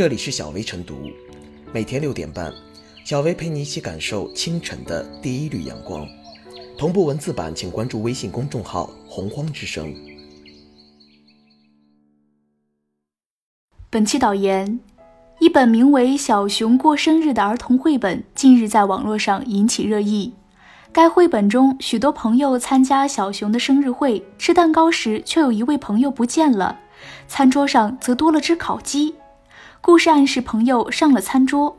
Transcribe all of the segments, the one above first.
这里是小薇晨读，每天六点半，小薇陪你一起感受清晨的第一缕阳光。同步文字版，请关注微信公众号“洪荒之声”。本期导言：一本名为《小熊过生日》的儿童绘本近日在网络上引起热议。该绘本中，许多朋友参加小熊的生日会，吃蛋糕时却有一位朋友不见了，餐桌上则多了只烤鸡。故事暗示朋友上了餐桌，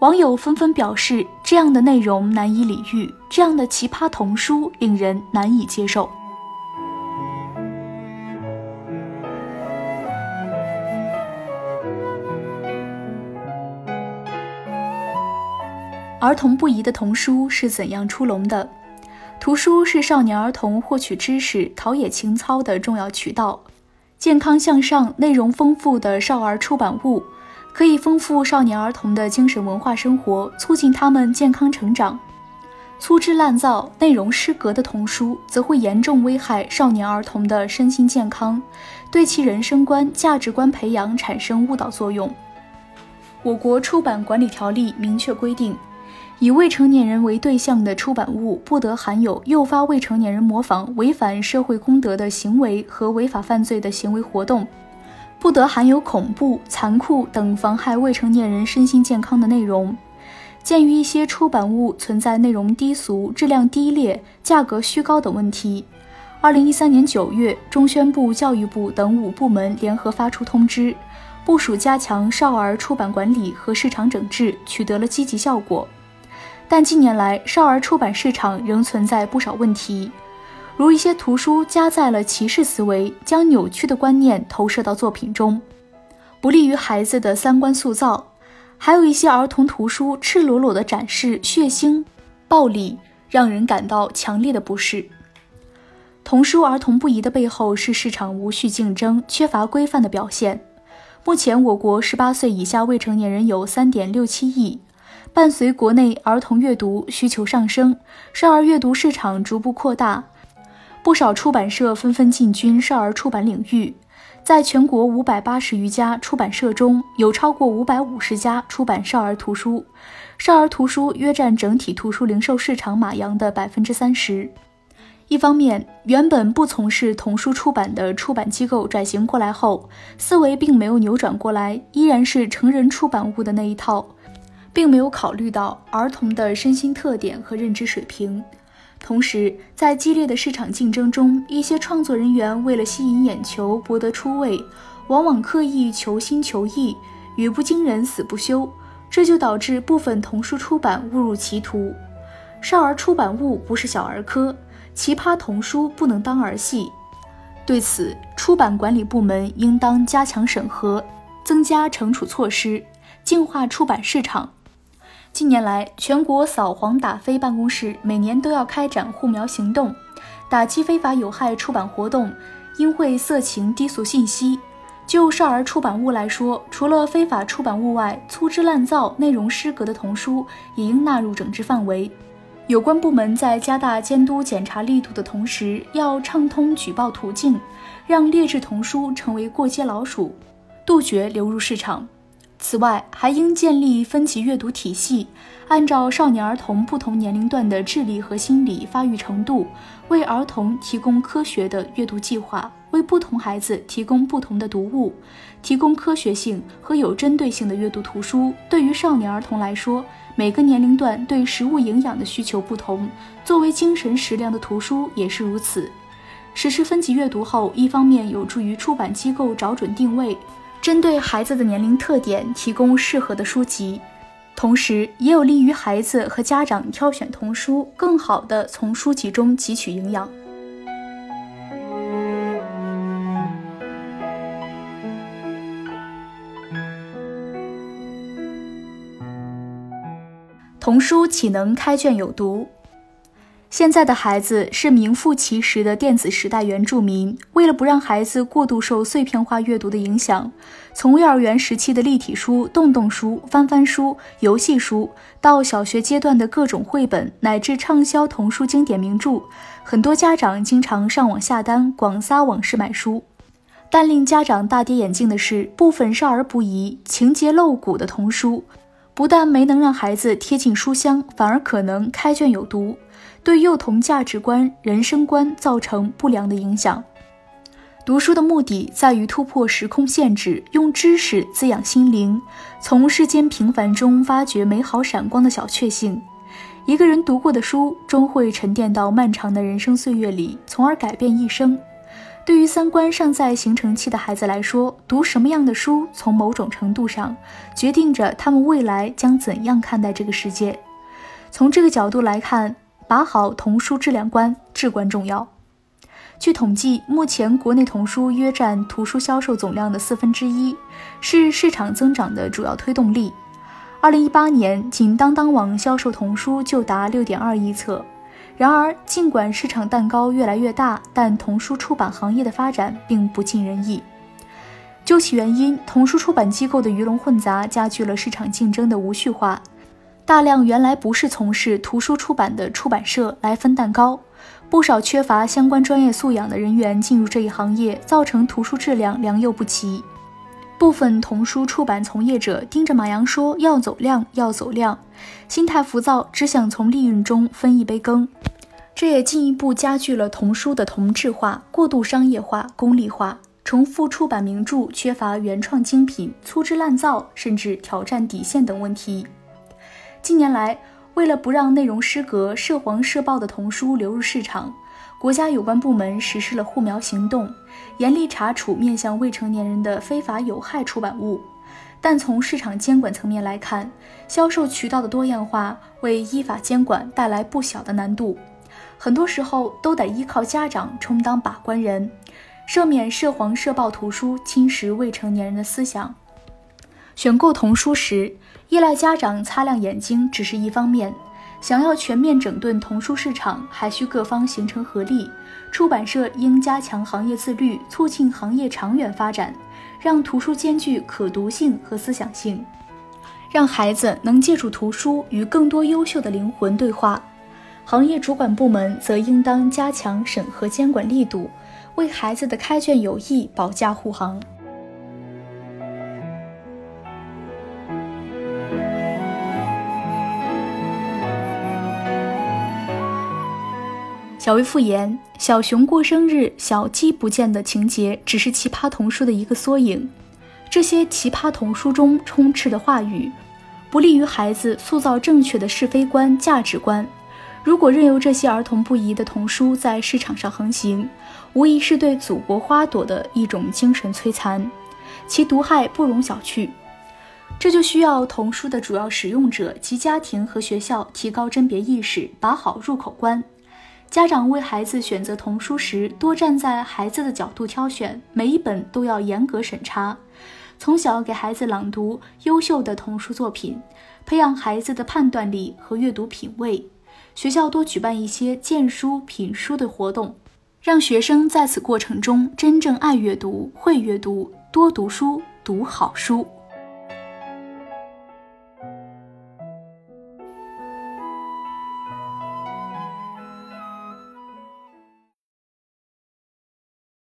网友纷纷表示这样的内容难以理喻，这样的奇葩童书令人难以接受。儿童不宜的童书是怎样出笼的？图书是少年儿童获取知识、陶冶情操的重要渠道。健康向上、内容丰富的少儿出版物，可以丰富少年儿童的精神文化生活，促进他们健康成长。粗制滥造、内容失格的童书，则会严重危害少年儿童的身心健康，对其人生观、价值观培养产生误导作用。我国出版管理条例明确规定。以未成年人为对象的出版物不得含有诱发未成年人模仿违反社会公德的行为和违法犯罪的行为活动，不得含有恐怖、残酷等妨害未成年人身心健康的内容。鉴于一些出版物存在内容低俗、质量低劣、价格虚高等问题，二零一三年九月，中宣部、教育部等五部门联合发出通知，部署加强少儿出版管理和市场整治，取得了积极效果。但近年来，少儿出版市场仍存在不少问题，如一些图书加载了歧视思维，将扭曲的观念投射到作品中，不利于孩子的三观塑造；还有一些儿童图书赤裸裸地展示血腥、暴力，让人感到强烈的不适。童书儿童不宜的背后是市场无序竞争、缺乏规范的表现。目前，我国十八岁以下未成年人有三点六七亿。伴随国内儿童阅读需求上升，少儿阅读市场逐步扩大，不少出版社纷纷进军少儿出版领域。在全国五百八十余家出版社中，有超过五百五十家出版少儿图书，少儿图书约占整体图书零售市场马洋的百分之三十。一方面，原本不从事童书出版的出版机构转型过来后，思维并没有扭转过来，依然是成人出版物的那一套。并没有考虑到儿童的身心特点和认知水平，同时在激烈的市场竞争中，一些创作人员为了吸引眼球、博得出位，往往刻意求新求异，语不惊人死不休，这就导致部分童书出版误入歧途。少儿出版物不是小儿科，奇葩童书不能当儿戏。对此，出版管理部门应当加强审核，增加惩处措施，净化出版市场。近年来，全国扫黄打非办公室每年都要开展护苗行动，打击非法有害出版活动，阴晦色情低俗信息。就少儿出版物来说，除了非法出版物外，粗制滥造、内容失格的童书也应纳入整治范围。有关部门在加大监督检查力度的同时，要畅通举报途径，让劣质童书成为过街老鼠，杜绝流入市场。此外，还应建立分级阅读体系，按照少年儿童不同年龄段的智力和心理发育程度，为儿童提供科学的阅读计划，为不同孩子提供不同的读物，提供科学性和有针对性的阅读图书。对于少年儿童来说，每个年龄段对食物营养的需求不同，作为精神食粮的图书也是如此。实施分级阅读后，一方面有助于出版机构找准定位。针对孩子的年龄特点提供适合的书籍，同时也有利于孩子和家长挑选童书，更好的从书籍中汲取营养。童书岂能开卷有毒？现在的孩子是名副其实的电子时代原住民。为了不让孩子过度受碎片化阅读的影响，从幼儿园时期的立体书、洞洞书、翻翻书、游戏书，到小学阶段的各种绘本，乃至畅销童书经典名著，很多家长经常上网下单，广撒网式买书。但令家长大跌眼镜的是，部分少儿不宜、情节露骨的童书，不但没能让孩子贴近书香，反而可能开卷有毒，对幼童价值观、人生观造成不良的影响。读书的目的在于突破时空限制，用知识滋养心灵，从世间平凡中发掘美好闪光的小确幸。一个人读过的书，终会沉淀到漫长的人生岁月里，从而改变一生。对于三观尚在形成期的孩子来说，读什么样的书，从某种程度上决定着他们未来将怎样看待这个世界。从这个角度来看，把好童书质量关至关重要。据统计，目前国内童书约占图书销售总量的四分之一，是市场增长的主要推动力。二零一八年，仅当当网销售童书就达六点二亿册。然而，尽管市场蛋糕越来越大，但童书出版行业的发展并不尽人意。究其原因，童书出版机构的鱼龙混杂加剧了市场竞争的无序化，大量原来不是从事图书出版的出版社来分蛋糕。不少缺乏相关专业素养的人员进入这一行业，造成图书质量良莠不齐。部分童书出版从业者盯着马洋说要走量，要走量，心态浮躁，只想从利润中分一杯羹。这也进一步加剧了童书的同质化、过度商业化、功利化，重复出版名著、缺乏原创精品、粗制滥造，甚至挑战底线等问题。近年来，为了不让内容失格、涉黄涉暴的童书流入市场，国家有关部门实施了护苗行动，严厉查处面向未成年人的非法有害出版物。但从市场监管层面来看，销售渠道的多样化为依法监管带来不小的难度，很多时候都得依靠家长充当把关人，赦免涉黄涉暴图书侵蚀未成年人的思想。选购童书时，依赖家长擦亮眼睛只是一方面，想要全面整顿童书市场，还需各方形成合力。出版社应加强行业自律，促进行业长远发展，让图书兼具可读性和思想性，让孩子能借助图书与更多优秀的灵魂对话。行业主管部门则应当加强审核监管力度，为孩子的开卷有益保驾护航。小薇复言：“小熊过生日，小鸡不见的情节，只是奇葩童书的一个缩影。这些奇葩童书中充斥的话语，不利于孩子塑造正确的是非观、价值观。如果任由这些儿童不宜的童书在市场上横行，无疑是对祖国花朵的一种精神摧残，其毒害不容小觑。这就需要童书的主要使用者及家庭和学校提高甄别意识，把好入口关。”家长为孩子选择童书时，多站在孩子的角度挑选，每一本都要严格审查。从小给孩子朗读优秀的童书作品，培养孩子的判断力和阅读品味。学校多举办一些荐书、品书的活动，让学生在此过程中真正爱阅读、会阅读，多读书，读好书。